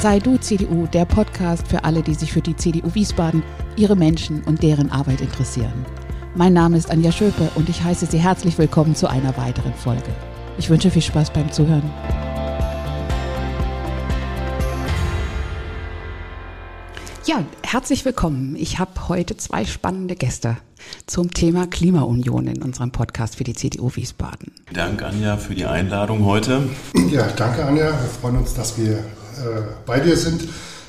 Sei du CDU, der Podcast für alle, die sich für die CDU Wiesbaden, ihre Menschen und deren Arbeit interessieren. Mein Name ist Anja Schöpe und ich heiße Sie herzlich willkommen zu einer weiteren Folge. Ich wünsche viel Spaß beim Zuhören. Ja, herzlich willkommen. Ich habe heute zwei spannende Gäste zum Thema Klimaunion in unserem Podcast für die CDU Wiesbaden. Danke, Anja, für die Einladung heute. Ja, danke, Anja. Wir freuen uns, dass wir bei dir sind.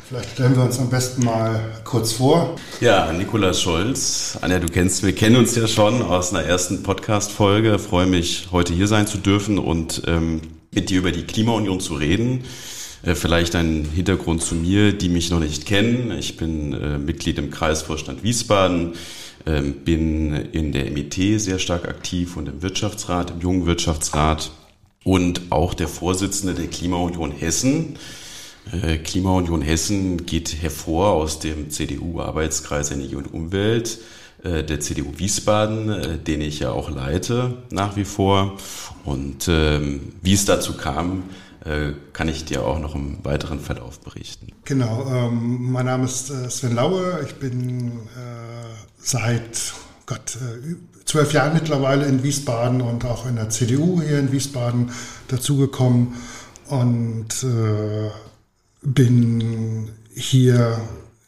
Vielleicht stellen wir uns am besten mal kurz vor. Ja, Nikolaus Scholz. Anja, du kennst, wir kennen uns ja schon aus einer ersten Podcast-Folge. Freue mich, heute hier sein zu dürfen und ähm, mit dir über die Klimaunion zu reden. Äh, vielleicht ein Hintergrund zu mir, die mich noch nicht kennen. Ich bin äh, Mitglied im Kreisvorstand Wiesbaden, äh, bin in der MIT sehr stark aktiv und im Wirtschaftsrat, im jungen Wirtschaftsrat und auch der Vorsitzende der Klimaunion Hessen. Äh, Klimaunion Hessen geht hervor aus dem CDU-Arbeitskreis Energie und Umwelt äh, der CDU Wiesbaden, äh, den ich ja auch leite nach wie vor. Und ähm, wie es dazu kam, äh, kann ich dir auch noch im weiteren Verlauf berichten. Genau, ähm, mein Name ist äh, Sven Laue. Ich bin äh, seit Gott, zwölf Jahren mittlerweile in Wiesbaden und auch in der CDU hier in Wiesbaden dazugekommen und bin hier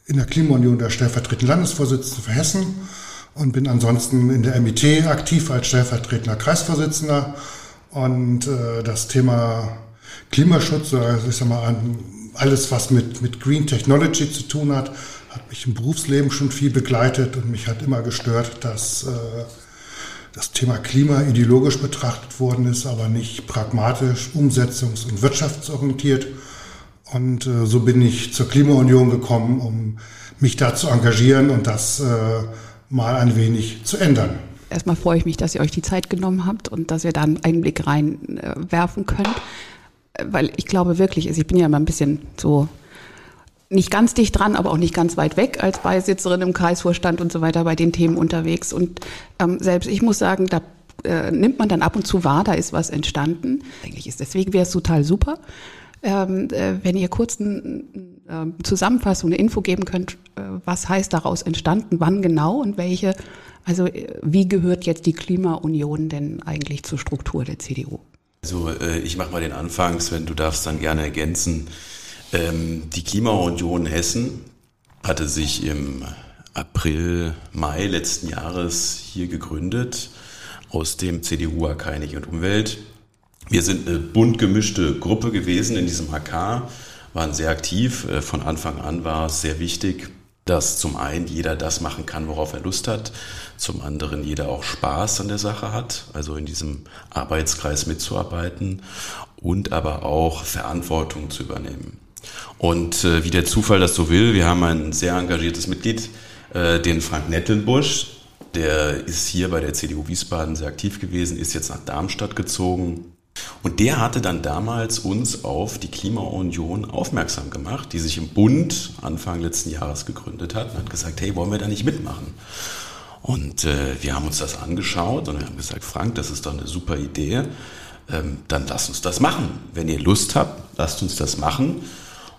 in der Klimaunion der stellvertretenden Landesvorsitzende für Hessen und bin ansonsten in der MIT aktiv als stellvertretender Kreisvorsitzender. Und äh, das Thema Klimaschutz, also ich sag mal, alles, was mit, mit Green Technology zu tun hat, hat mich im Berufsleben schon viel begleitet und mich hat immer gestört, dass äh, das Thema Klima ideologisch betrachtet worden ist, aber nicht pragmatisch, umsetzungs- und wirtschaftsorientiert. Und äh, so bin ich zur Klimaunion gekommen, um mich da zu engagieren und das äh, mal ein wenig zu ändern. Erstmal freue ich mich, dass ihr euch die Zeit genommen habt und dass ihr da einen Einblick reinwerfen äh, könnt weil ich glaube wirklich, also ich bin ja immer ein bisschen so nicht ganz dicht dran, aber auch nicht ganz weit weg als Beisitzerin im Kreisvorstand und so weiter bei den Themen unterwegs. Und ähm, selbst ich muss sagen, da äh, nimmt man dann ab und zu wahr, da ist was entstanden. Eigentlich ist deswegen wäre es total super, ähm, äh, wenn ihr kurz eine äh, Zusammenfassung, eine Info geben könnt, äh, was heißt daraus entstanden, wann genau und welche, also äh, wie gehört jetzt die Klimaunion denn eigentlich zur Struktur der CDU? Also äh, ich mache mal den Anfang, Sven, du darfst dann gerne ergänzen. Ähm, die Klimaunion Hessen hatte sich im April, Mai letzten Jahres hier gegründet aus dem CDU AK Energie und Umwelt. Wir sind eine bunt gemischte Gruppe gewesen in diesem HK, waren sehr aktiv. Äh, von Anfang an war es sehr wichtig, dass zum einen jeder das machen kann, worauf er Lust hat, zum anderen jeder auch Spaß an der Sache hat, also in diesem Arbeitskreis mitzuarbeiten und aber auch Verantwortung zu übernehmen. Und äh, wie der Zufall das so will, wir haben ein sehr engagiertes Mitglied, äh, den Frank Nettelbusch, der ist hier bei der CDU Wiesbaden sehr aktiv gewesen, ist jetzt nach Darmstadt gezogen, und der hatte dann damals uns auf die Klimaunion aufmerksam gemacht, die sich im Bund Anfang letzten Jahres gegründet hat und hat gesagt, hey, wollen wir da nicht mitmachen? Und äh, wir haben uns das angeschaut und wir haben gesagt, Frank, das ist doch eine super Idee, ähm, dann lasst uns das machen. Wenn ihr Lust habt, lasst uns das machen.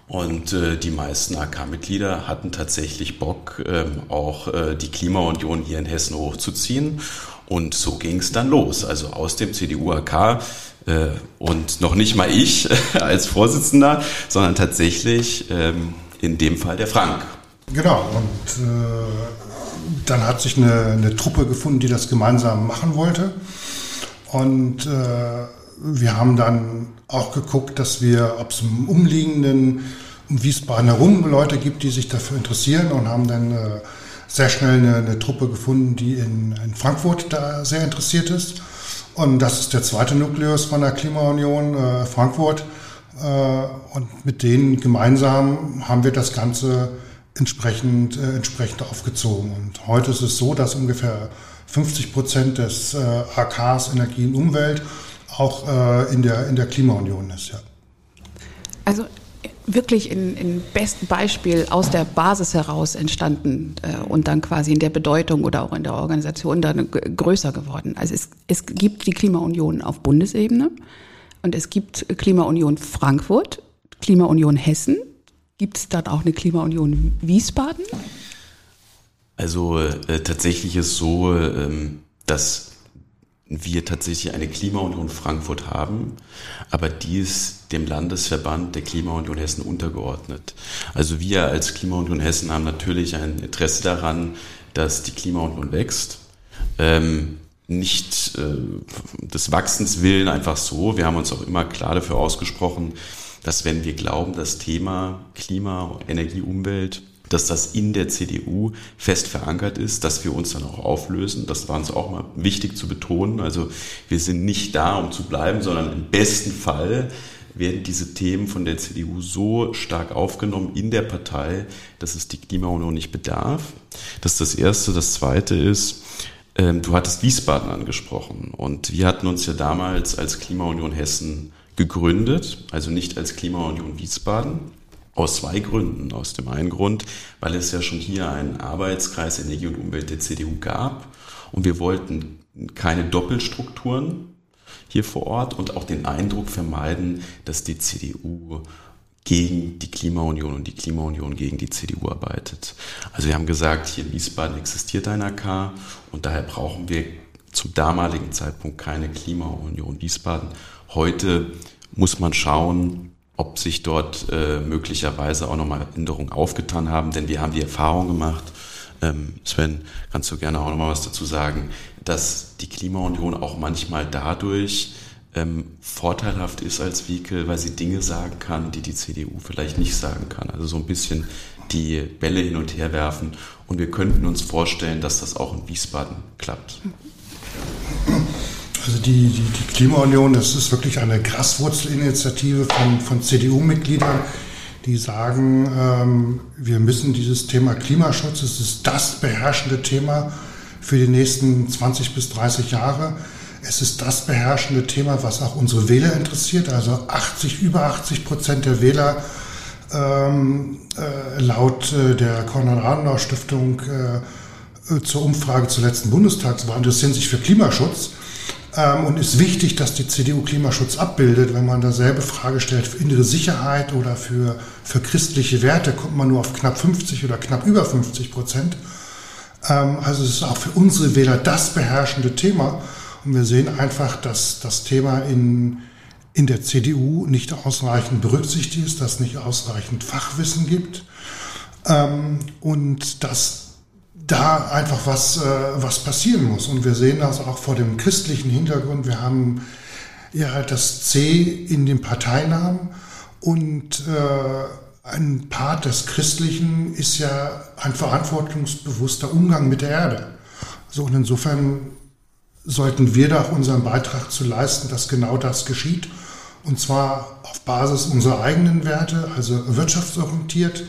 Und äh, die meisten AK-Mitglieder hatten tatsächlich Bock, ähm, auch äh, die Klimaunion hier in Hessen hochzuziehen. Und so ging es dann los. Also aus dem CDU-AK und noch nicht mal ich als Vorsitzender, sondern tatsächlich ähm, in dem Fall der Frank. Genau, und äh, dann hat sich eine, eine, Truppe gefunden, die das gemeinsam machen wollte. Und äh, wir haben dann auch geguckt, dass wir, ob es im umliegenden um Wiesbaden herum Leute gibt, die sich dafür interessieren und haben dann äh, sehr schnell eine, eine, Truppe gefunden, die in, in Frankfurt da sehr interessiert ist. Und das ist der zweite Nukleus von der Klimaunion äh, Frankfurt. Äh, und mit denen gemeinsam haben wir das Ganze entsprechend, äh, entsprechend aufgezogen. Und heute ist es so, dass ungefähr 50 Prozent des äh, AKs Energie und Umwelt auch äh, in, der, in der Klimaunion ist. Ja. Also wirklich in, in besten Beispiel aus der Basis heraus entstanden äh, und dann quasi in der Bedeutung oder auch in der Organisation dann größer geworden. Also es, es gibt die Klimaunion auf Bundesebene und es gibt Klimaunion Frankfurt, Klimaunion Hessen Gibt es dann auch eine Klimaunion Wiesbaden? Also äh, tatsächlich ist so, ähm, dass wir tatsächlich eine Klimaunion Frankfurt haben, aber die ist dem Landesverband der Klimaunion Hessen untergeordnet. Also wir als Klimaunion Hessen haben natürlich ein Interesse daran, dass die Klimaunion wächst. Ähm, nicht äh, des Wachsens willen einfach so. Wir haben uns auch immer klar dafür ausgesprochen, dass wenn wir glauben, das Thema Klima, Energie, Umwelt dass das in der CDU fest verankert ist, dass wir uns dann auch auflösen. Das war uns auch mal wichtig zu betonen. Also wir sind nicht da, um zu bleiben, sondern im besten Fall werden diese Themen von der CDU so stark aufgenommen in der Partei, dass es die Klimaunion nicht bedarf. Das ist das Erste. Das Zweite ist, ähm, du hattest Wiesbaden angesprochen und wir hatten uns ja damals als Klimaunion Hessen gegründet, also nicht als Klimaunion Wiesbaden, aus zwei Gründen. Aus dem einen Grund, weil es ja schon hier einen Arbeitskreis Energie und Umwelt der CDU gab und wir wollten keine Doppelstrukturen hier vor Ort und auch den Eindruck vermeiden, dass die CDU gegen die Klimaunion und die Klimaunion gegen die CDU arbeitet. Also wir haben gesagt, hier in Wiesbaden existiert ein AK und daher brauchen wir zum damaligen Zeitpunkt keine Klimaunion Wiesbaden. Heute muss man schauen, ob sich dort äh, möglicherweise auch nochmal Änderungen aufgetan haben, denn wir haben die Erfahrung gemacht, ähm, Sven, kannst du gerne auch nochmal was dazu sagen, dass die Klimaunion auch manchmal dadurch ähm, vorteilhaft ist als Vehikel, weil sie Dinge sagen kann, die die CDU vielleicht nicht sagen kann. Also so ein bisschen die Bälle hin und her werfen. Und wir könnten uns vorstellen, dass das auch in Wiesbaden klappt. Also die, die, die Klimaunion, das ist wirklich eine Graswurzelinitiative von, von CDU-Mitgliedern, die sagen, ähm, wir müssen dieses Thema Klimaschutz, es ist das beherrschende Thema für die nächsten 20 bis 30 Jahre. Es ist das beherrschende Thema, was auch unsere Wähler interessiert. Also 80, über 80 Prozent der Wähler ähm, äh, laut äh, der Konrad-Adenauer-Stiftung äh, zur Umfrage zur letzten Bundestagswahl interessieren sich für Klimaschutz. Ähm, und ist wichtig, dass die CDU Klimaschutz abbildet. Wenn man dasselbe Frage stellt für innere Sicherheit oder für, für christliche Werte, kommt man nur auf knapp 50 oder knapp über 50 Prozent. Ähm, also es ist auch für unsere Wähler das beherrschende Thema. Und wir sehen einfach, dass das Thema in, in der CDU nicht ausreichend berücksichtigt ist, dass es nicht ausreichend Fachwissen gibt ähm, und dass da einfach was, äh, was passieren muss. Und wir sehen das auch vor dem christlichen Hintergrund. Wir haben ja halt das C in dem Parteinamen und äh, ein Part des Christlichen ist ja ein verantwortungsbewusster Umgang mit der Erde. So und insofern sollten wir da unseren Beitrag zu leisten, dass genau das geschieht. Und zwar auf Basis unserer eigenen Werte, also wirtschaftsorientiert,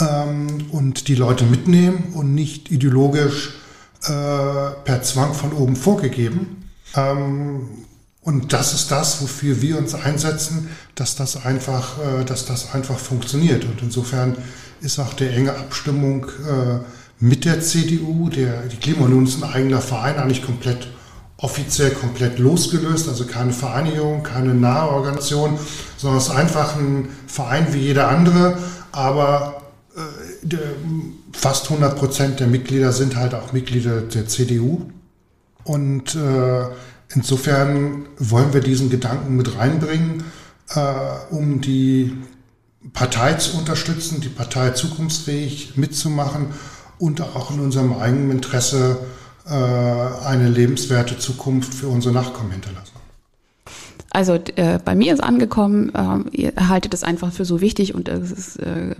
ähm, und die Leute mitnehmen und nicht ideologisch äh, per Zwang von oben vorgegeben. Ähm, und das ist das, wofür wir uns einsetzen, dass das einfach, äh, dass das einfach funktioniert. Und insofern ist auch der enge Abstimmung äh, mit der CDU, der, die Klimaunion ist ein eigener Verein, eigentlich komplett offiziell komplett losgelöst, also keine Vereinigung, keine nahe Organisation, sondern es ist einfach ein Verein wie jeder andere, aber fast 100 Prozent der Mitglieder sind halt auch Mitglieder der CDU. Und äh, insofern wollen wir diesen Gedanken mit reinbringen, äh, um die Partei zu unterstützen, die Partei zukunftsfähig mitzumachen und auch in unserem eigenen Interesse äh, eine lebenswerte Zukunft für unsere Nachkommen hinterlassen. Also äh, bei mir ist angekommen, äh, ihr haltet es einfach für so wichtig und es ist äh,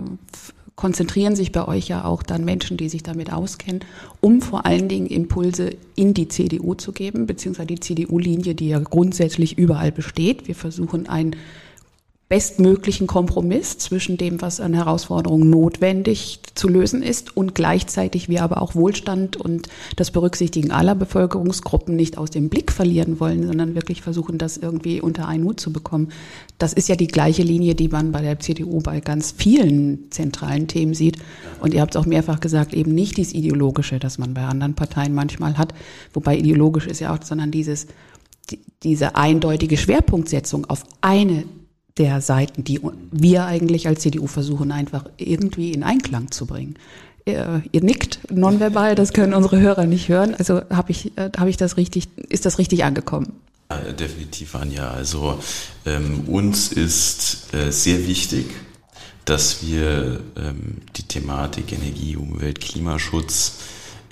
konzentrieren sich bei euch ja auch dann Menschen, die sich damit auskennen, um vor allen Dingen Impulse in die CDU zu geben, beziehungsweise die CDU-Linie, die ja grundsätzlich überall besteht. Wir versuchen ein bestmöglichen Kompromiss zwischen dem, was an Herausforderungen notwendig zu lösen ist und gleichzeitig wir aber auch Wohlstand und das Berücksichtigen aller Bevölkerungsgruppen nicht aus dem Blick verlieren wollen, sondern wirklich versuchen, das irgendwie unter einen Hut zu bekommen. Das ist ja die gleiche Linie, die man bei der CDU bei ganz vielen zentralen Themen sieht. Und ihr habt es auch mehrfach gesagt, eben nicht dieses Ideologische, das man bei anderen Parteien manchmal hat, wobei ideologisch ist ja auch, sondern dieses, diese eindeutige Schwerpunktsetzung auf eine der Seiten, die wir eigentlich als CDU versuchen, einfach irgendwie in Einklang zu bringen. Ihr, ihr nickt nonverbal, das können unsere Hörer nicht hören. Also habe ich, äh, hab ich das richtig, ist das richtig angekommen? Ja, definitiv, Anja. Also ähm, uns ist äh, sehr wichtig, dass wir ähm, die Thematik Energie, Umwelt, Klimaschutz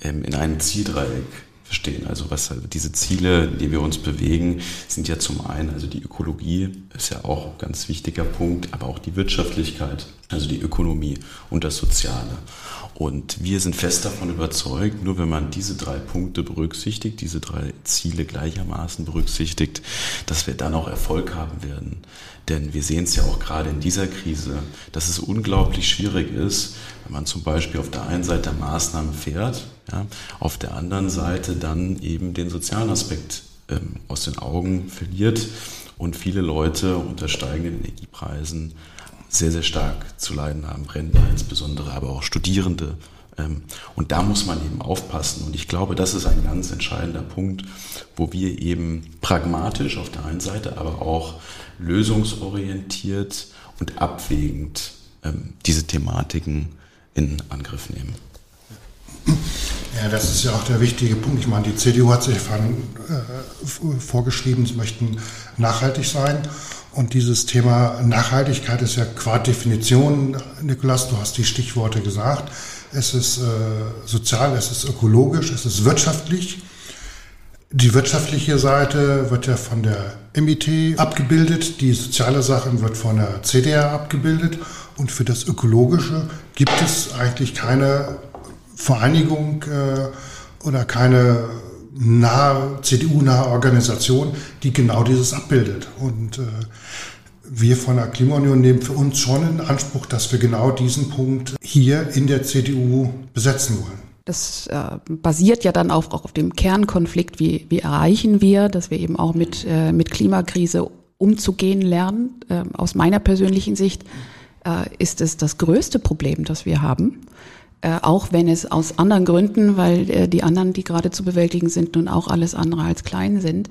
ähm, in einem Zieldreieck verstehen. Also was diese Ziele, die wir uns bewegen, sind ja zum einen, also die Ökologie ist ja auch ein ganz wichtiger Punkt, aber auch die Wirtschaftlichkeit, also die Ökonomie und das Soziale. Und wir sind fest davon überzeugt, nur wenn man diese drei Punkte berücksichtigt, diese drei Ziele gleichermaßen berücksichtigt, dass wir dann auch Erfolg haben werden. Denn wir sehen es ja auch gerade in dieser Krise, dass es unglaublich schwierig ist, wenn man zum Beispiel auf der einen Seite Maßnahmen fährt, ja, auf der anderen Seite dann eben den sozialen Aspekt ähm, aus den Augen verliert und viele Leute unter steigenden Energiepreisen sehr, sehr stark zu leiden haben, Rentner insbesondere, aber auch Studierende. Ähm, und da muss man eben aufpassen. Und ich glaube, das ist ein ganz entscheidender Punkt, wo wir eben pragmatisch auf der einen Seite, aber auch lösungsorientiert und abwägend ähm, diese Thematiken in Angriff nehmen. Ja, das ist ja auch der wichtige Punkt. Ich meine, die CDU hat sich von, äh, vorgeschrieben, sie möchten nachhaltig sein. Und dieses Thema Nachhaltigkeit ist ja qua Definition, Nikolas, du hast die Stichworte gesagt. Es ist äh, sozial, es ist ökologisch, es ist wirtschaftlich. Die wirtschaftliche Seite wird ja von der MIT abgebildet, die soziale Sache wird von der CDR abgebildet und für das Ökologische gibt es eigentlich keine Vereinigung äh, oder keine nahe, CDU-nahe Organisation, die genau dieses abbildet. Und äh, wir von der Klimaunion nehmen für uns schon in Anspruch, dass wir genau diesen Punkt hier in der CDU besetzen wollen. Das äh, basiert ja dann auch, auch auf dem Kernkonflikt, wie, wie erreichen wir, dass wir eben auch mit, äh, mit Klimakrise umzugehen lernen. Äh, aus meiner persönlichen Sicht äh, ist es das größte Problem, das wir haben. Äh, auch wenn es aus anderen Gründen, weil äh, die anderen, die gerade zu bewältigen sind, nun auch alles andere als klein sind,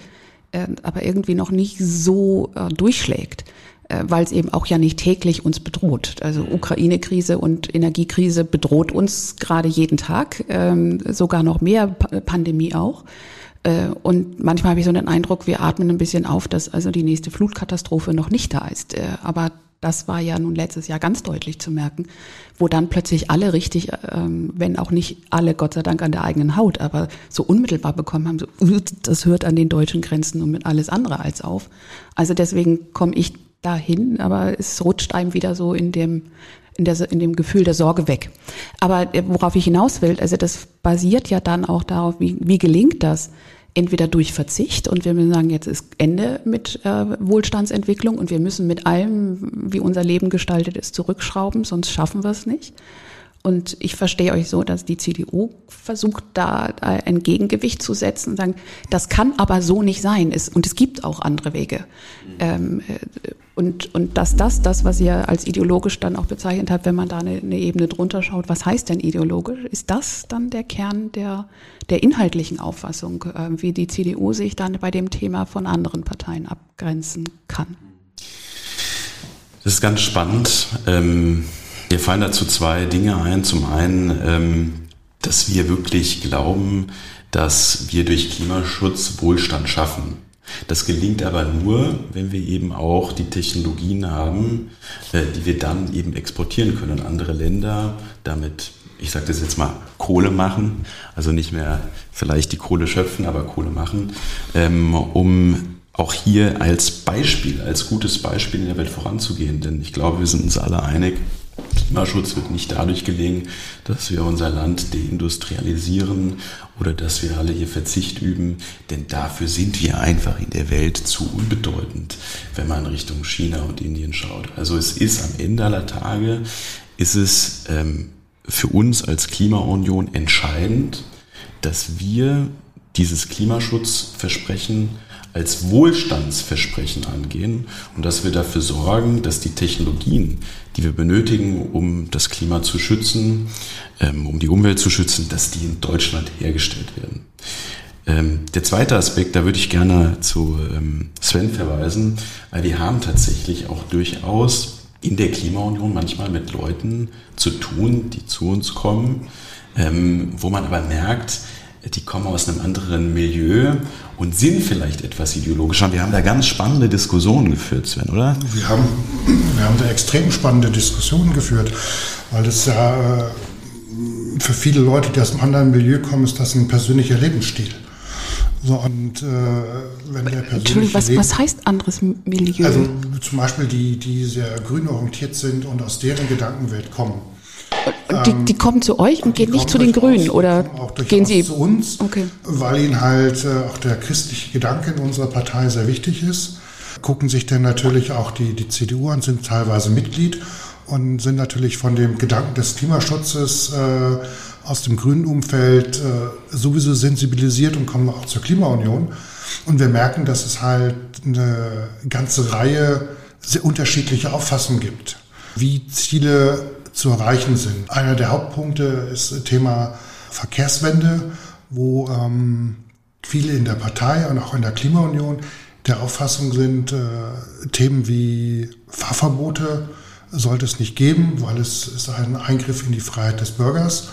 äh, aber irgendwie noch nicht so äh, durchschlägt, äh, weil es eben auch ja nicht täglich uns bedroht. Also Ukraine-Krise und Energiekrise bedroht uns gerade jeden Tag, ähm, sogar noch mehr pa Pandemie auch. Und manchmal habe ich so den Eindruck, wir atmen ein bisschen auf, dass also die nächste Flutkatastrophe noch nicht da ist. Aber das war ja nun letztes Jahr ganz deutlich zu merken, wo dann plötzlich alle richtig, ähm, wenn auch nicht alle Gott sei Dank an der eigenen Haut, aber so unmittelbar bekommen haben, so, das hört an den deutschen Grenzen und mit alles andere als auf. Also deswegen komme ich dahin, aber es rutscht einem wieder so in dem, in, der, in dem Gefühl der Sorge weg. Aber äh, worauf ich hinaus will, also das basiert ja dann auch darauf, wie, wie gelingt das? Entweder durch Verzicht und wir müssen sagen, jetzt ist Ende mit äh, Wohlstandsentwicklung und wir müssen mit allem, wie unser Leben gestaltet ist, zurückschrauben, sonst schaffen wir es nicht. Und ich verstehe euch so, dass die CDU versucht, da ein Gegengewicht zu setzen und sagen, das kann aber so nicht sein. und es gibt auch andere Wege. Ähm, äh, und, und dass das, das, was ihr als ideologisch dann auch bezeichnet habt, wenn man da eine, eine Ebene drunter schaut, was heißt denn ideologisch? Ist das dann der Kern der, der inhaltlichen Auffassung, äh, wie die CDU sich dann bei dem Thema von anderen Parteien abgrenzen kann? Das ist ganz spannend. Ähm mir fallen dazu zwei Dinge ein. Zum einen, ähm, dass wir wirklich glauben, dass wir durch Klimaschutz Wohlstand schaffen. Das gelingt aber nur, wenn wir eben auch die Technologien haben, äh, die wir dann eben exportieren können an andere Länder, damit, ich sage das jetzt mal, Kohle machen, also nicht mehr vielleicht die Kohle schöpfen, aber Kohle machen, ähm, um auch hier als Beispiel, als gutes Beispiel in der Welt voranzugehen. Denn ich glaube, wir sind uns alle einig, Klimaschutz wird nicht dadurch gelingen, dass wir unser Land deindustrialisieren oder dass wir alle hier Verzicht üben, denn dafür sind wir einfach in der Welt zu unbedeutend, wenn man Richtung China und Indien schaut. Also es ist am Ende aller Tage, ist es ähm, für uns als Klimaunion entscheidend, dass wir dieses Klimaschutzversprechen als Wohlstandsversprechen angehen und dass wir dafür sorgen, dass die Technologien, die wir benötigen, um das Klima zu schützen, ähm, um die Umwelt zu schützen, dass die in Deutschland hergestellt werden. Ähm, der zweite Aspekt, da würde ich gerne zu ähm, Sven verweisen, weil wir haben tatsächlich auch durchaus in der Klimaunion manchmal mit Leuten zu tun, die zu uns kommen, wo man aber merkt, die kommen aus einem anderen Milieu und sind vielleicht etwas ideologischer. Wir haben da ganz spannende Diskussionen geführt, Sven, oder? Wir haben, wir haben da extrem spannende Diskussionen geführt, weil das ja äh, für viele Leute, die aus einem anderen Milieu kommen, ist das ein persönlicher Lebensstil. So, und äh, wenn der persönliche Entschuldigung, was, was heißt anderes Milieu? Also zum Beispiel die, die sehr grün orientiert sind und aus deren Gedankenwelt kommen. Und die, die kommen zu euch und gehen nicht zu den Grünen oder gehen sie zu uns, okay. weil ihnen halt äh, auch der christliche Gedanke in unserer Partei sehr wichtig ist. Gucken sich dann natürlich auch die, die CDU an, sind teilweise Mitglied und sind natürlich von dem Gedanken des Klimaschutzes äh, aus dem grünen Umfeld äh, sowieso sensibilisiert und kommen auch zur Klimaunion. Und wir merken, dass es halt eine ganze Reihe sehr unterschiedlicher Auffassungen gibt, wie Ziele zu erreichen sind. Einer der Hauptpunkte ist das Thema Verkehrswende, wo ähm, viele in der Partei und auch in der Klimaunion der Auffassung sind, äh, Themen wie Fahrverbote sollte es nicht geben, weil es ist ein Eingriff in die Freiheit des Bürgers.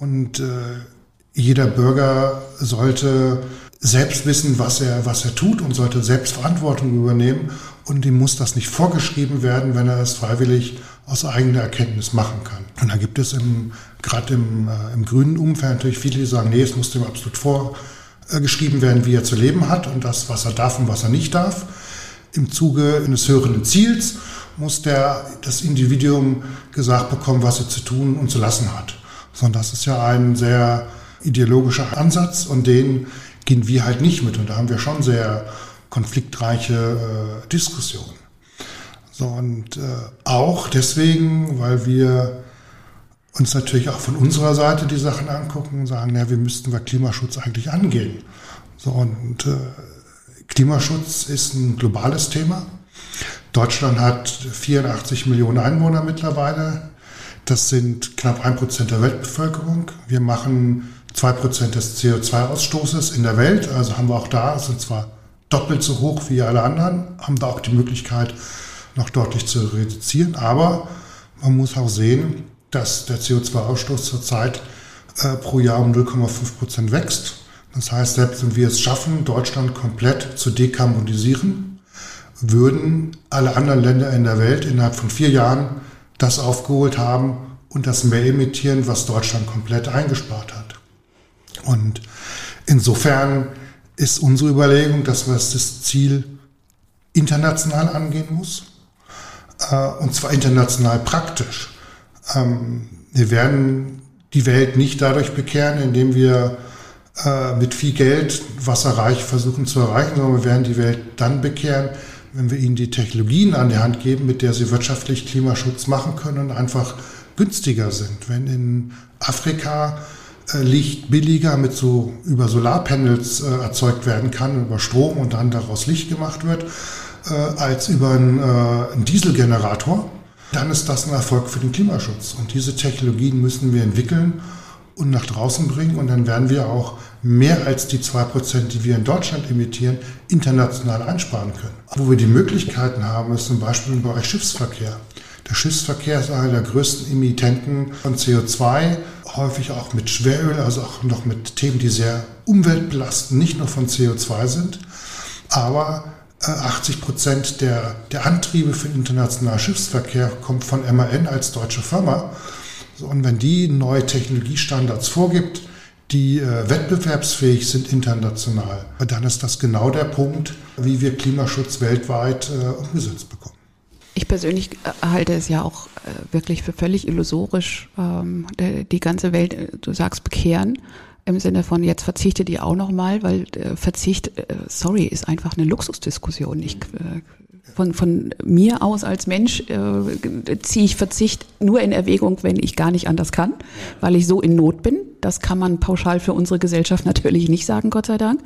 Und äh, jeder Bürger sollte selbst wissen, was er, was er tut und sollte selbst Verantwortung übernehmen. Und ihm muss das nicht vorgeschrieben werden, wenn er es freiwillig aus eigener Erkenntnis machen kann. Und da gibt es im, gerade im, äh, im grünen Umfeld natürlich viele, die sagen, nee, es muss dem absolut vorgeschrieben werden, wie er zu leben hat und das, was er darf und was er nicht darf. Im Zuge eines höheren Ziels muss der, das Individuum gesagt bekommen, was er zu tun und zu lassen hat. Sondern das ist ja ein sehr ideologischer Ansatz und den gehen wir halt nicht mit. Und da haben wir schon sehr konfliktreiche äh, Diskussionen. So, und äh, auch deswegen, weil wir uns natürlich auch von unserer Seite die Sachen angucken und sagen, ja, wie müssten wir Klimaschutz eigentlich angehen? So, und äh, Klimaschutz ist ein globales Thema. Deutschland hat 84 Millionen Einwohner mittlerweile. Das sind knapp ein Prozent der Weltbevölkerung. Wir machen zwei Prozent des CO2-Ausstoßes in der Welt. Also haben wir auch da, sind zwar doppelt so hoch wie alle anderen, haben da auch die Möglichkeit, noch deutlich zu reduzieren. Aber man muss auch sehen, dass der CO2-Ausstoß zurzeit äh, pro Jahr um 0,5 Prozent wächst. Das heißt, selbst wenn wir es schaffen, Deutschland komplett zu dekarbonisieren, würden alle anderen Länder in der Welt innerhalb von vier Jahren das aufgeholt haben und das mehr emittieren, was Deutschland komplett eingespart hat. Und insofern ist unsere Überlegung, dass man das Ziel international angehen muss, und zwar international praktisch. Ähm, wir werden die Welt nicht dadurch bekehren, indem wir äh, mit viel Geld wasserreich versuchen zu erreichen, sondern wir werden die Welt dann bekehren, wenn wir ihnen die Technologien an die Hand geben, mit der sie wirtschaftlich Klimaschutz machen können und einfach günstiger sind. Wenn in Afrika äh, Licht billiger mit so über Solarpanels äh, erzeugt werden kann, über Strom und dann daraus Licht gemacht wird, äh, als über einen, äh, einen Dieselgenerator, dann ist das ein Erfolg für den Klimaschutz. Und diese Technologien müssen wir entwickeln und nach draußen bringen. Und dann werden wir auch mehr als die zwei Prozent, die wir in Deutschland emittieren, international einsparen können. Wo wir die Möglichkeiten haben, ist zum Beispiel im Bereich Schiffsverkehr. Der Schiffsverkehr ist einer der größten Emittenten von CO2, häufig auch mit Schweröl, also auch noch mit Themen, die sehr umweltbelastend, nicht nur von CO2 sind. Aber 80 äh, Prozent der, der Antriebe für internationalen Schiffsverkehr kommt von MAN als deutsche Firma. Und wenn die neue Technologiestandards vorgibt, die äh, wettbewerbsfähig sind international, dann ist das genau der Punkt, wie wir Klimaschutz weltweit äh, umgesetzt bekommen. Ich persönlich äh, halte es ja auch äh, wirklich für völlig illusorisch, ähm, die ganze Welt, du sagst, bekehren im Sinne von jetzt verzichte die auch nochmal, weil Verzicht, sorry, ist einfach eine Luxusdiskussion. Ich von, von mir aus als Mensch äh, ziehe ich Verzicht nur in Erwägung, wenn ich gar nicht anders kann, weil ich so in Not bin. Das kann man pauschal für unsere Gesellschaft natürlich nicht sagen, Gott sei Dank.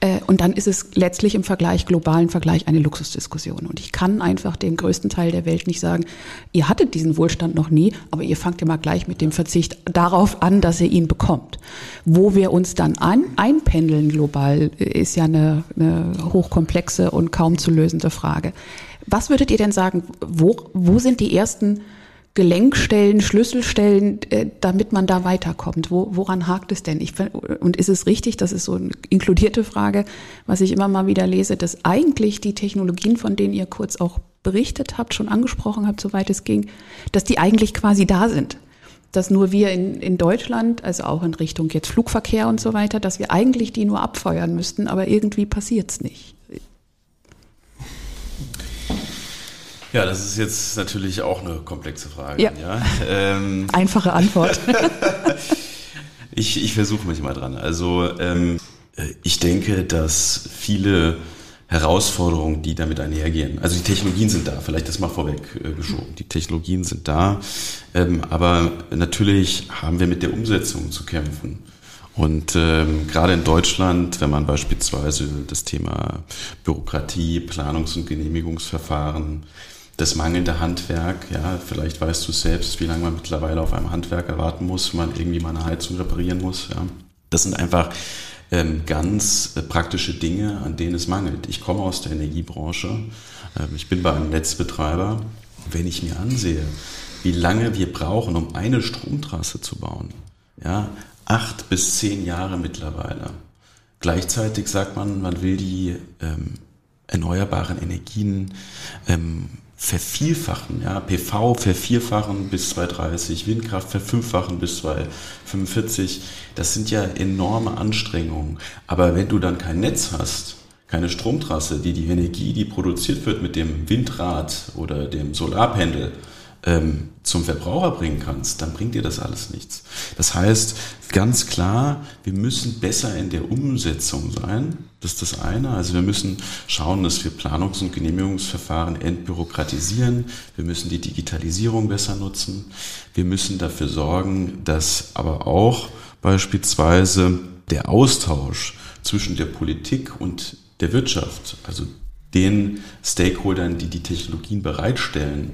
Äh, und dann ist es letztlich im Vergleich, globalen Vergleich, eine Luxusdiskussion. Und ich kann einfach dem größten Teil der Welt nicht sagen, ihr hattet diesen Wohlstand noch nie, aber ihr fangt immer gleich mit dem Verzicht darauf an, dass ihr ihn bekommt. Wo wir uns dann ein, einpendeln global, ist ja eine, eine hochkomplexe und kaum zu lösende Frage. Was würdet ihr denn sagen, wo, wo sind die ersten Gelenkstellen, Schlüsselstellen, äh, damit man da weiterkommt? Wo, woran hakt es denn? Ich, und ist es richtig, das ist so eine inkludierte Frage, was ich immer mal wieder lese, dass eigentlich die Technologien, von denen ihr kurz auch berichtet habt, schon angesprochen habt, soweit es ging, dass die eigentlich quasi da sind. Dass nur wir in, in Deutschland, also auch in Richtung jetzt Flugverkehr und so weiter, dass wir eigentlich die nur abfeuern müssten, aber irgendwie passiert es nicht. Ja, das ist jetzt natürlich auch eine komplexe Frage. Ja. ja. Ähm, Einfache Antwort. ich ich versuche mich mal dran. Also ähm, ich denke, dass viele Herausforderungen, die damit einhergehen. Also die Technologien sind da, vielleicht das mal vorweg äh, geschoben. Die Technologien sind da, ähm, aber natürlich haben wir mit der Umsetzung zu kämpfen. Und ähm, gerade in Deutschland, wenn man beispielsweise das Thema Bürokratie, Planungs- und Genehmigungsverfahren das mangelnde Handwerk, ja, vielleicht weißt du selbst, wie lange man mittlerweile auf einem Handwerker warten muss, wenn man irgendwie mal eine Heizung reparieren muss, ja. Das sind einfach ähm, ganz äh, praktische Dinge, an denen es mangelt. Ich komme aus der Energiebranche, ähm, ich bin bei einem Netzbetreiber. Wenn ich mir ansehe, wie lange wir brauchen, um eine Stromtrasse zu bauen, ja, acht bis zehn Jahre mittlerweile. Gleichzeitig sagt man, man will die ähm, erneuerbaren Energien ähm, vervierfachen, ja, PV vervierfachen bis 2030, Windkraft verfünffachen bis 2045. Das sind ja enorme Anstrengungen. Aber wenn du dann kein Netz hast, keine Stromtrasse, die die Energie, die produziert wird mit dem Windrad oder dem Solarpendel, ähm, zum Verbraucher bringen kannst, dann bringt dir das alles nichts. Das heißt, ganz klar, wir müssen besser in der Umsetzung sein. Das ist das eine. Also wir müssen schauen, dass wir Planungs- und Genehmigungsverfahren entbürokratisieren. Wir müssen die Digitalisierung besser nutzen. Wir müssen dafür sorgen, dass aber auch beispielsweise der Austausch zwischen der Politik und der Wirtschaft, also den Stakeholdern, die die Technologien bereitstellen,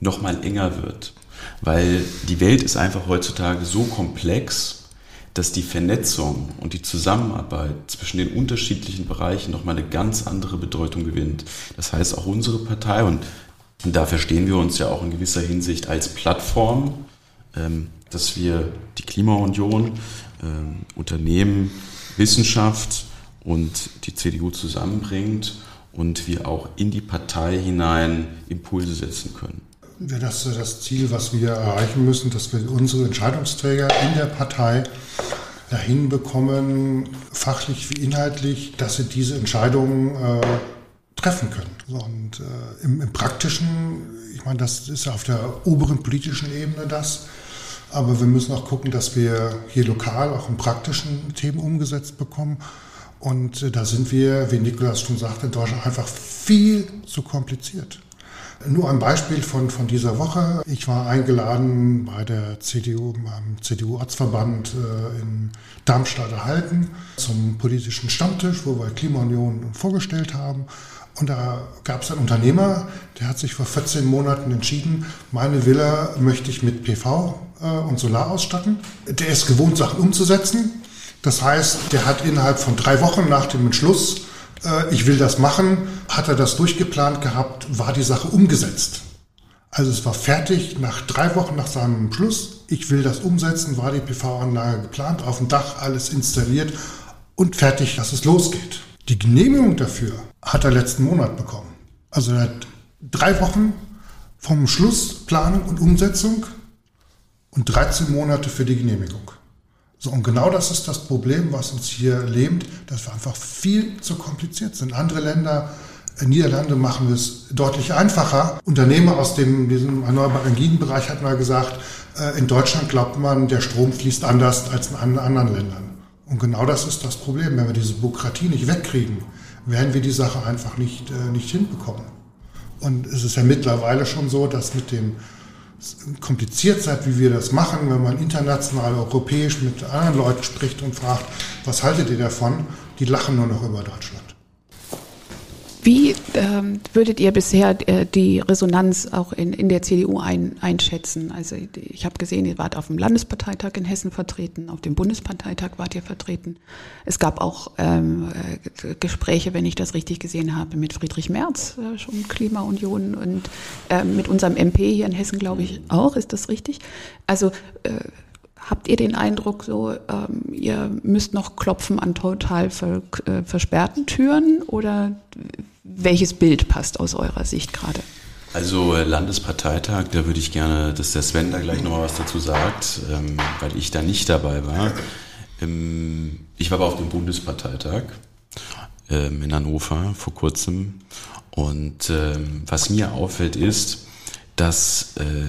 noch mal enger wird. Weil die Welt ist einfach heutzutage so komplex, dass die Vernetzung und die Zusammenarbeit zwischen den unterschiedlichen Bereichen noch mal eine ganz andere Bedeutung gewinnt. Das heißt, auch unsere Partei, und, und da verstehen wir uns ja auch in gewisser Hinsicht als Plattform, ähm, dass wir die Klimaunion, ähm, Unternehmen, Wissenschaft und die CDU zusammenbringt und wir auch in die Partei hinein Impulse setzen können das das Ziel, was wir erreichen müssen, dass wir unsere Entscheidungsträger in der Partei dahin bekommen, fachlich wie inhaltlich, dass sie diese Entscheidungen äh, treffen können. Und äh, im, im, Praktischen, ich meine, das ist ja auf der oberen politischen Ebene das, aber wir müssen auch gucken, dass wir hier lokal auch in praktischen Themen umgesetzt bekommen. Und äh, da sind wir, wie Nikolas schon sagte, in Deutschland einfach viel zu kompliziert. Nur ein Beispiel von, von dieser Woche. Ich war eingeladen bei der CDU, beim CDU-Ortsverband äh, in Darmstadt erhalten zum politischen Stammtisch, wo wir Klimaunion vorgestellt haben. Und da gab es einen Unternehmer, der hat sich vor 14 Monaten entschieden, meine Villa möchte ich mit PV äh, und Solar ausstatten. Der ist gewohnt, Sachen umzusetzen. Das heißt, der hat innerhalb von drei Wochen nach dem Entschluss äh, ich will das machen, hat er das durchgeplant gehabt, war die Sache umgesetzt. Also es war fertig nach drei Wochen nach seinem Schluss. Ich will das umsetzen, war die PV-Anlage geplant, auf dem Dach alles installiert und fertig, dass es losgeht. Die Genehmigung dafür hat er letzten Monat bekommen. Also er hat drei Wochen vom Schluss Planung und Umsetzung und 13 Monate für die Genehmigung. So, und genau das ist das Problem, was uns hier lähmt, dass wir einfach viel zu kompliziert sind. Andere Länder, äh, Niederlande machen es deutlich einfacher. Unternehmer aus dem, diesem erneuerbaren Energienbereich hat mal gesagt, äh, in Deutschland glaubt man, der Strom fließt anders als in anderen Ländern. Und genau das ist das Problem. Wenn wir diese Bürokratie nicht wegkriegen, werden wir die Sache einfach nicht, äh, nicht hinbekommen. Und es ist ja mittlerweile schon so, dass mit dem kompliziert seid, wie wir das machen, wenn man international, europäisch mit anderen Leuten spricht und fragt, was haltet ihr davon, die lachen nur noch über Deutschland. Wie ähm, würdet ihr bisher äh, die Resonanz auch in, in der CDU ein, einschätzen? Also ich habe gesehen, ihr wart auf dem Landesparteitag in Hessen vertreten, auf dem Bundesparteitag wart ihr vertreten. Es gab auch ähm, äh, Gespräche, wenn ich das richtig gesehen habe, mit Friedrich Merz, äh, schon Klimaunion und äh, mit unserem MP hier in Hessen, glaube ich, auch. Ist das richtig? Also äh, Habt ihr den Eindruck, so ähm, ihr müsst noch klopfen an total ver, äh, versperrten Türen oder welches Bild passt aus eurer Sicht gerade? Also äh, Landesparteitag, da würde ich gerne, dass der Sven da gleich nochmal was dazu sagt, ähm, weil ich da nicht dabei war. Ähm, ich war aber auf dem Bundesparteitag ähm, in Hannover vor kurzem und ähm, was mir auffällt ist, dass äh,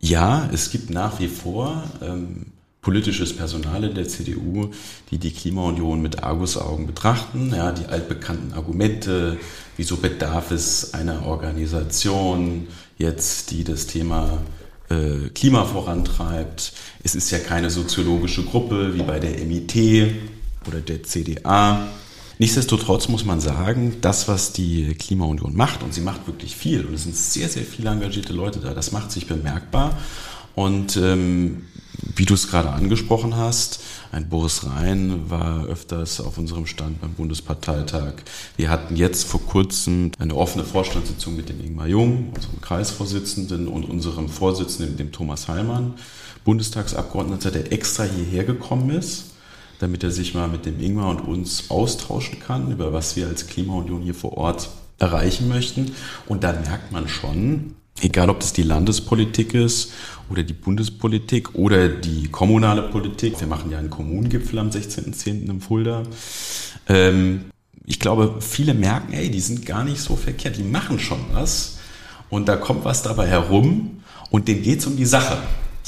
ja, es gibt nach wie vor ähm, politisches Personal in der CDU, die die Klimaunion mit Argusaugen betrachten. Ja, die altbekannten Argumente, wieso bedarf es einer Organisation jetzt, die das Thema äh, Klima vorantreibt. Es ist ja keine soziologische Gruppe wie bei der MIT oder der CDA. Nichtsdestotrotz muss man sagen, das, was die Klimaunion macht, und sie macht wirklich viel, und es sind sehr, sehr viele engagierte Leute da, das macht sich bemerkbar. Und ähm, wie du es gerade angesprochen hast, ein Boris Rhein war öfters auf unserem Stand beim Bundesparteitag. Wir hatten jetzt vor kurzem eine offene Vorstandssitzung mit dem Ingmar Jung, unserem Kreisvorsitzenden, und unserem Vorsitzenden, dem Thomas Heilmann, Bundestagsabgeordneter, der extra hierher gekommen ist damit er sich mal mit dem Ingmar und uns austauschen kann, über was wir als Klimaunion hier vor Ort erreichen möchten. Und da merkt man schon, egal ob das die Landespolitik ist oder die Bundespolitik oder die kommunale Politik, wir machen ja einen Kommunengipfel am 16.10. im Fulda, ähm, ich glaube, viele merken, ey, die sind gar nicht so verkehrt, die machen schon was und da kommt was dabei herum und denen geht's um die Sache.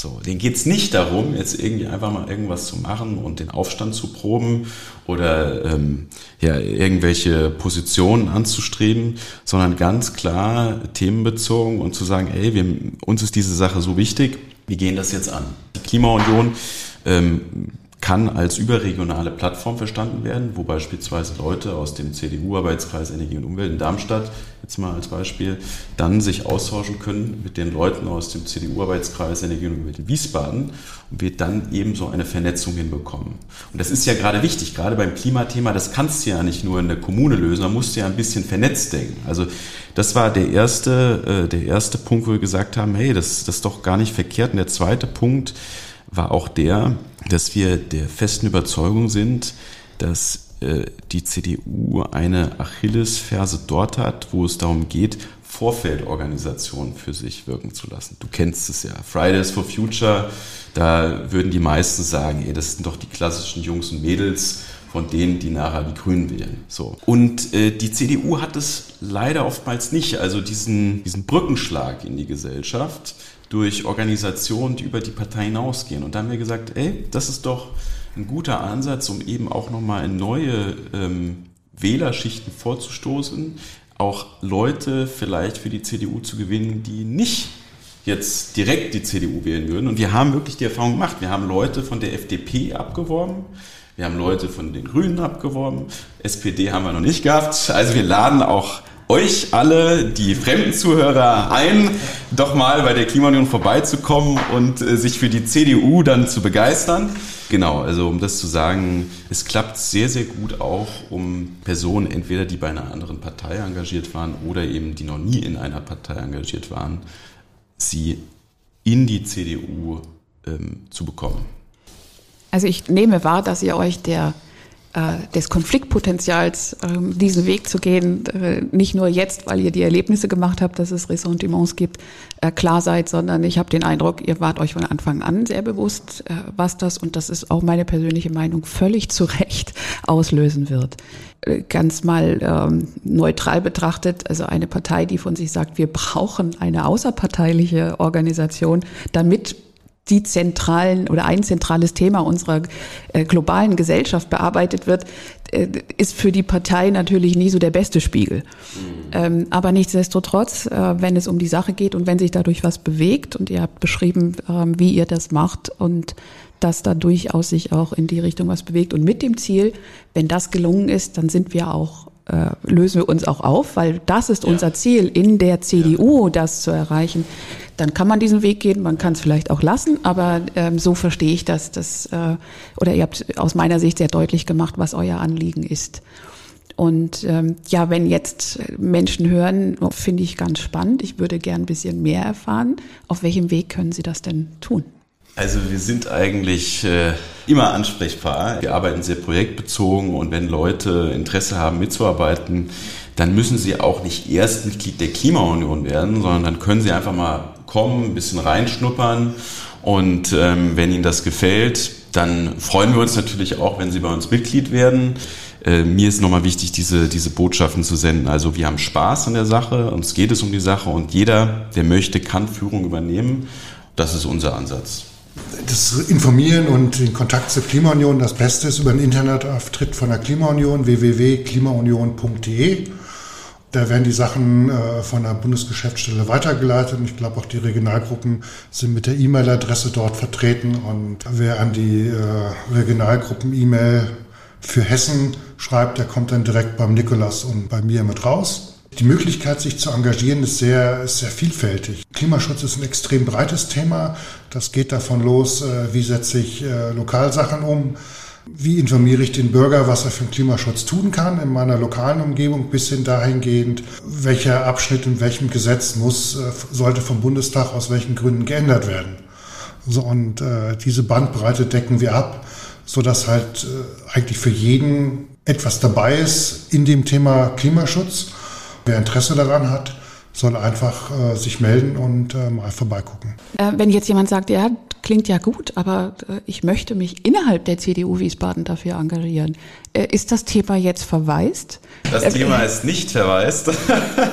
So, denen geht's nicht darum, jetzt irgendwie einfach mal irgendwas zu machen und den Aufstand zu proben oder ähm, ja, irgendwelche Positionen anzustreben, sondern ganz klar themenbezogen und zu sagen, ey, wir, uns ist diese Sache so wichtig, wir gehen das jetzt an. Die Klimaunion ähm, kann als überregionale Plattform verstanden werden, wo beispielsweise Leute aus dem CDU-Arbeitskreis Energie und Umwelt in Darmstadt, jetzt mal als Beispiel, dann sich austauschen können mit den Leuten aus dem CDU-Arbeitskreis Energie und Umwelt in Wiesbaden und wir dann eben so eine Vernetzung hinbekommen. Und das ist ja gerade wichtig, gerade beim Klimathema, das kannst du ja nicht nur in der Kommune lösen, da musst du ja ein bisschen vernetzt denken. Also das war der erste, äh, der erste Punkt, wo wir gesagt haben, hey, das, das ist doch gar nicht verkehrt. Und der zweite Punkt, war auch der, dass wir der festen Überzeugung sind, dass äh, die CDU eine Achillesferse dort hat, wo es darum geht, Vorfeldorganisationen für sich wirken zu lassen. Du kennst es ja. Fridays for Future, da würden die meisten sagen, ey, das sind doch die klassischen Jungs und Mädels, von denen, die nachher die Grünen wählen. So. Und äh, die CDU hat es leider oftmals nicht, also diesen, diesen Brückenschlag in die Gesellschaft durch Organisationen, die über die Partei hinausgehen. Und da haben wir gesagt, ey, das ist doch ein guter Ansatz, um eben auch nochmal in neue ähm, Wählerschichten vorzustoßen, auch Leute vielleicht für die CDU zu gewinnen, die nicht jetzt direkt die CDU wählen würden. Und wir haben wirklich die Erfahrung gemacht. Wir haben Leute von der FDP abgeworben. Wir haben Leute von den Grünen abgeworben. SPD haben wir noch nicht gehabt. Also wir laden auch euch alle, die fremden Zuhörer, ein, doch mal bei der Klimaunion vorbeizukommen und äh, sich für die CDU dann zu begeistern. Genau, also um das zu sagen, es klappt sehr, sehr gut auch, um Personen, entweder die bei einer anderen Partei engagiert waren oder eben die noch nie in einer Partei engagiert waren, sie in die CDU ähm, zu bekommen. Also ich nehme wahr, dass ihr euch der des Konfliktpotenzials, ähm, diesen Weg zu gehen, äh, nicht nur jetzt, weil ihr die Erlebnisse gemacht habt, dass es Ressentiments gibt, äh, klar seid, sondern ich habe den Eindruck, ihr wart euch von Anfang an sehr bewusst, was das, und das ist auch meine persönliche Meinung, völlig zu Recht auslösen wird. Ganz mal ähm, neutral betrachtet, also eine Partei, die von sich sagt, wir brauchen eine außerparteiliche Organisation, damit die zentralen oder ein zentrales Thema unserer äh, globalen Gesellschaft bearbeitet wird, äh, ist für die Partei natürlich nie so der beste Spiegel. Mhm. Ähm, aber nichtsdestotrotz, äh, wenn es um die Sache geht und wenn sich dadurch was bewegt und ihr habt beschrieben, äh, wie ihr das macht und dass da durchaus sich auch in die Richtung was bewegt und mit dem Ziel, wenn das gelungen ist, dann sind wir auch äh, lösen wir uns auch auf, weil das ist unser ja. Ziel in der CDU, ja. das zu erreichen. Dann kann man diesen Weg gehen, man kann es vielleicht auch lassen, aber ähm, so verstehe ich das, das äh, oder ihr habt aus meiner Sicht sehr deutlich gemacht, was euer Anliegen ist. Und ähm, ja, wenn jetzt Menschen hören, finde ich ganz spannend. Ich würde gern ein bisschen mehr erfahren. Auf welchem Weg können Sie das denn tun? Also wir sind eigentlich äh, immer ansprechbar. Wir arbeiten sehr projektbezogen und wenn Leute Interesse haben mitzuarbeiten, dann müssen sie auch nicht erst Mitglied der Klimaunion werden, sondern dann können sie einfach mal kommen, ein bisschen reinschnuppern und ähm, wenn ihnen das gefällt, dann freuen wir uns natürlich auch, wenn sie bei uns Mitglied werden. Äh, mir ist nochmal wichtig, diese, diese Botschaften zu senden. Also wir haben Spaß an der Sache, uns geht es um die Sache und jeder, der möchte, kann Führung übernehmen. Das ist unser Ansatz das Informieren und den Kontakt zur Klimaunion das Beste ist über einen Internetauftritt von der Klimaunion www.klimaunion.de. Da werden die Sachen äh, von der Bundesgeschäftsstelle weitergeleitet. Und ich glaube, auch die Regionalgruppen sind mit der E-Mail-Adresse dort vertreten. Und wer an die äh, Regionalgruppen-E-Mail für Hessen schreibt, der kommt dann direkt beim Nikolas und bei mir mit raus. Die Möglichkeit, sich zu engagieren, ist sehr, sehr vielfältig. Klimaschutz ist ein extrem breites Thema. Das geht davon los, äh, wie setze ich äh, Lokalsachen um, wie informiere ich den Bürger, was er für den Klimaschutz tun kann in meiner lokalen Umgebung, bis hin dahingehend, welcher Abschnitt in welchem Gesetz muss, äh, sollte vom Bundestag aus welchen Gründen geändert werden. So, und äh, diese Bandbreite decken wir ab, so dass halt äh, eigentlich für jeden etwas dabei ist in dem Thema Klimaschutz. Wer Interesse daran hat, soll einfach äh, sich melden und äh, mal vorbeigucken. Äh, wenn jetzt jemand sagt, ja, klingt ja gut, aber äh, ich möchte mich innerhalb der CDU Wiesbaden dafür engagieren, äh, ist das Thema jetzt verwaist? Das äh, Thema ist nicht verwaist.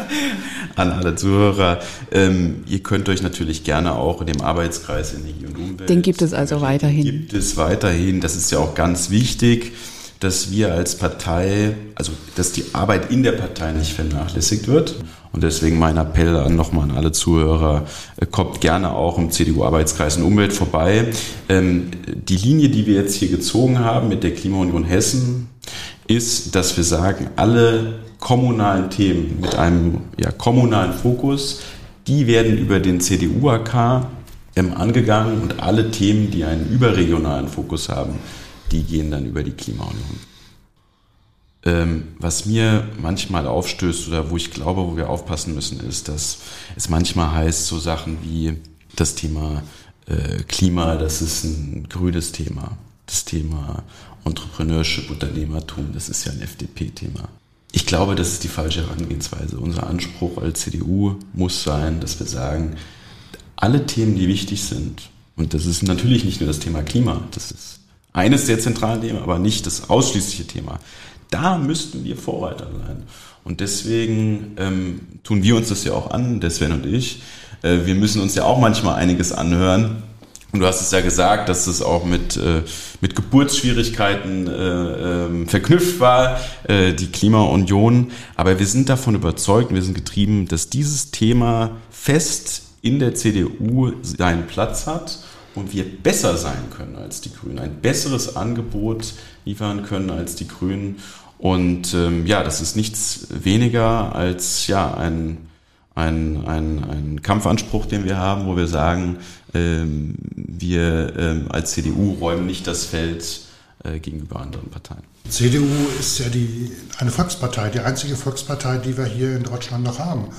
An alle Zuhörer. Ähm, ihr könnt euch natürlich gerne auch in dem Arbeitskreis Energie und Umwelt. Den gibt es also weiterhin. Gibt es weiterhin. Das ist ja auch ganz wichtig dass wir als Partei, also dass die Arbeit in der Partei nicht vernachlässigt wird. Und deswegen mein Appell an nochmal an alle Zuhörer, äh, kommt gerne auch im CDU-Arbeitskreis in Umwelt vorbei. Ähm, die Linie, die wir jetzt hier gezogen haben mit der Klimaunion Hessen, ist, dass wir sagen, alle kommunalen Themen mit einem ja, kommunalen Fokus, die werden über den CDU-AK ähm, angegangen und alle Themen, die einen überregionalen Fokus haben, die gehen dann über die Klimaunion. Ähm, was mir manchmal aufstößt oder wo ich glaube, wo wir aufpassen müssen, ist, dass es manchmal heißt, so Sachen wie das Thema äh, Klima, das ist ein grünes Thema. Das Thema Entrepreneurship, Unternehmertum, das ist ja ein FDP-Thema. Ich glaube, das ist die falsche Herangehensweise. Unser Anspruch als CDU muss sein, dass wir sagen, alle Themen, die wichtig sind, und das ist natürlich nicht nur das Thema Klima, das ist eines der zentralen Themen, aber nicht das ausschließliche Thema. Da müssten wir Vorreiter sein. Und deswegen ähm, tun wir uns das ja auch an, der Sven und ich. Äh, wir müssen uns ja auch manchmal einiges anhören. Und du hast es ja gesagt, dass es auch mit, äh, mit Geburtsschwierigkeiten äh, äh, verknüpft war, äh, die Klimaunion. Aber wir sind davon überzeugt, wir sind getrieben, dass dieses Thema fest in der CDU seinen Platz hat und wir besser sein können als die Grünen, ein besseres Angebot liefern können als die Grünen. Und ähm, ja, das ist nichts weniger als ja ein, ein, ein, ein Kampfanspruch, den wir haben, wo wir sagen, ähm, wir ähm, als CDU räumen nicht das Feld äh, gegenüber anderen Parteien. CDU ist ja die, eine Volkspartei, die einzige Volkspartei, die wir hier in Deutschland noch haben.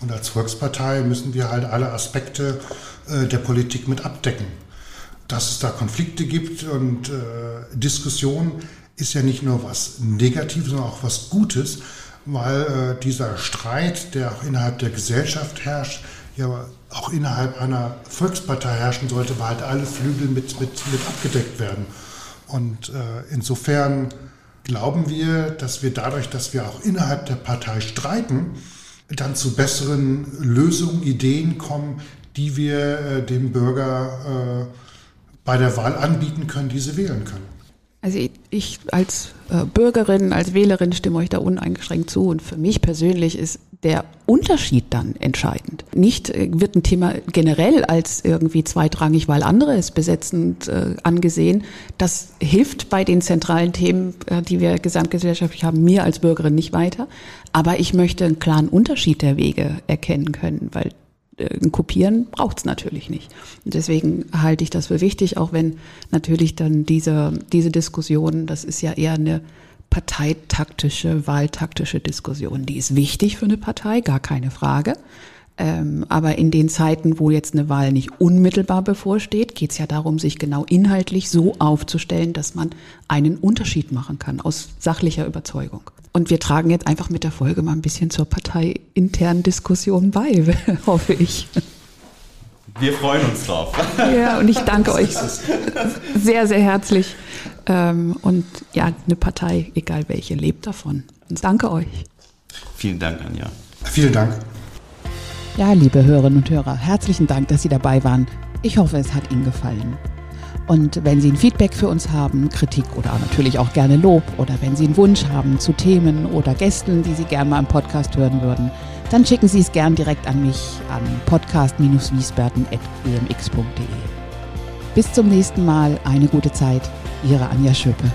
Und als Volkspartei müssen wir halt alle Aspekte äh, der Politik mit abdecken. Dass es da Konflikte gibt und äh, Diskussionen ist ja nicht nur was Negatives, sondern auch was Gutes, weil äh, dieser Streit, der auch innerhalb der Gesellschaft herrscht, ja auch innerhalb einer Volkspartei herrschen sollte, weil halt alle Flügel mit, mit, mit abgedeckt werden. Und äh, insofern glauben wir, dass wir dadurch, dass wir auch innerhalb der Partei streiten, dann zu besseren Lösungen, Ideen kommen, die wir äh, dem Bürger äh, bei der Wahl anbieten können, die sie wählen können. Also ich als äh, Bürgerin, als Wählerin stimme euch da uneingeschränkt zu. Und für mich persönlich ist der Unterschied dann entscheidend. Nicht äh, wird ein Thema generell als irgendwie zweitrangig, weil andere es besetzen, äh, angesehen. Das hilft bei den zentralen Themen, die wir gesamtgesellschaftlich haben, mir als Bürgerin nicht weiter. Aber ich möchte einen klaren Unterschied der Wege erkennen können, weil ein Kopieren braucht es natürlich nicht. Und deswegen halte ich das für wichtig, auch wenn natürlich dann diese, diese Diskussion, das ist ja eher eine parteitaktische, wahltaktische Diskussion. Die ist wichtig für eine Partei, gar keine Frage. Ähm, aber in den Zeiten, wo jetzt eine Wahl nicht unmittelbar bevorsteht, geht es ja darum, sich genau inhaltlich so aufzustellen, dass man einen Unterschied machen kann aus sachlicher Überzeugung. Und wir tragen jetzt einfach mit der Folge mal ein bisschen zur parteiinternen Diskussion bei, hoffe ich. Wir freuen uns drauf. Ja, und ich danke euch sehr, sehr herzlich. Ähm, und ja, eine Partei, egal welche, lebt davon. Und danke euch. Vielen Dank, Anja. Vielen Dank. Ja, liebe Hörerinnen und Hörer, herzlichen Dank, dass Sie dabei waren. Ich hoffe, es hat Ihnen gefallen. Und wenn Sie ein Feedback für uns haben, Kritik oder natürlich auch gerne Lob oder wenn Sie einen Wunsch haben zu Themen oder Gästen, die Sie gerne mal im Podcast hören würden, dann schicken Sie es gern direkt an mich an podcast-wiesbaden.gmx.de. Bis zum nächsten Mal, eine gute Zeit, Ihre Anja Schöpe.